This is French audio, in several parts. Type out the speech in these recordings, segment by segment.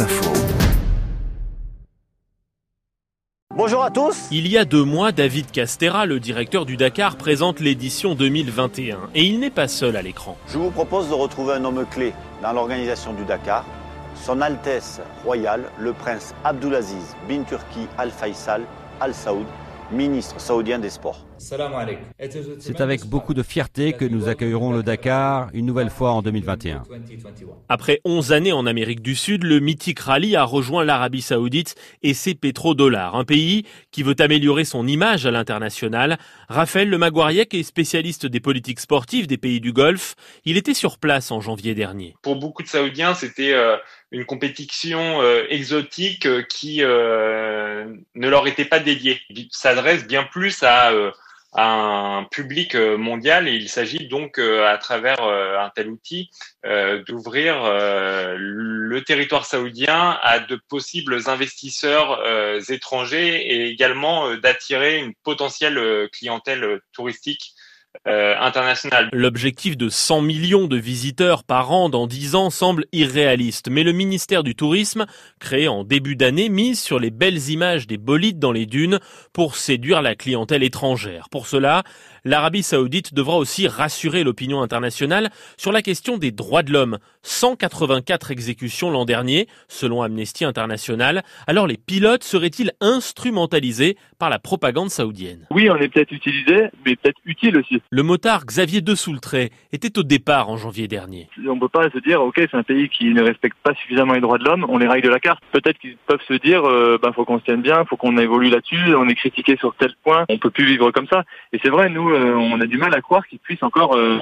Info. Bonjour à tous. Il y a deux mois, David Castera, le directeur du Dakar, présente l'édition 2021. Et il n'est pas seul à l'écran. Je vous propose de retrouver un homme clé dans l'organisation du Dakar, son Altesse royale, le prince Abdulaziz bin Turki Al Faisal Al Saoud, ministre saoudien des Sports. C'est avec beaucoup de fierté que nous accueillerons le Dakar une nouvelle fois en 2021. Après 11 années en Amérique du Sud, le mythique rallye a rejoint l'Arabie Saoudite et ses pétrodollars, un pays qui veut améliorer son image à l'international. Raphaël Le Maguariec est spécialiste des politiques sportives des pays du Golfe. Il était sur place en janvier dernier. Pour beaucoup de Saoudiens, c'était euh, une compétition euh, exotique euh, qui ne leur était pas dédiée. Il s'adresse bien plus à un public euh, mondial et il s'agit donc euh, à travers euh, un tel outil d'ouvrir le territoire saoudien à de possibles investisseurs étrangers et également d'attirer une potentielle clientèle touristique euh, L'objectif de 100 millions de visiteurs par an dans 10 ans semble irréaliste, mais le ministère du Tourisme, créé en début d'année, mise sur les belles images des bolides dans les dunes pour séduire la clientèle étrangère. Pour cela, l'Arabie saoudite devra aussi rassurer l'opinion internationale sur la question des droits de l'homme. 184 exécutions l'an dernier, selon Amnesty International. Alors les pilotes seraient-ils instrumentalisés par la propagande saoudienne? Oui, on est peut-être utilisé, mais peut-être utile aussi. Le motard Xavier de Soultret était au départ en janvier dernier. On ne peut pas se dire, ok, c'est un pays qui ne respecte pas suffisamment les droits de l'homme, on les raille de la carte. Peut-être qu'ils peuvent se dire, euh, bah, faut qu'on se tienne bien, faut qu'on évolue là-dessus, on est critiqué sur tel point, on peut plus vivre comme ça. Et c'est vrai, nous, euh, on a du mal à croire qu'ils puissent encore euh,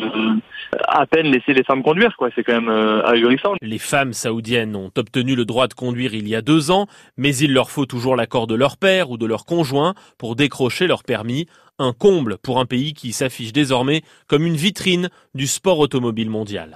à peine laisser les femmes conduire, quoi. C'est quand même euh, ahurissant. Les femmes saoudiennes ont obtenu le droit de conduire il y a deux ans, mais il leur faut toujours l'accord de leur père ou de leur conjoint pour décrocher leur permis. Un comble pour un pays qui s'affiche désormais comme une vitrine du sport automobile mondial.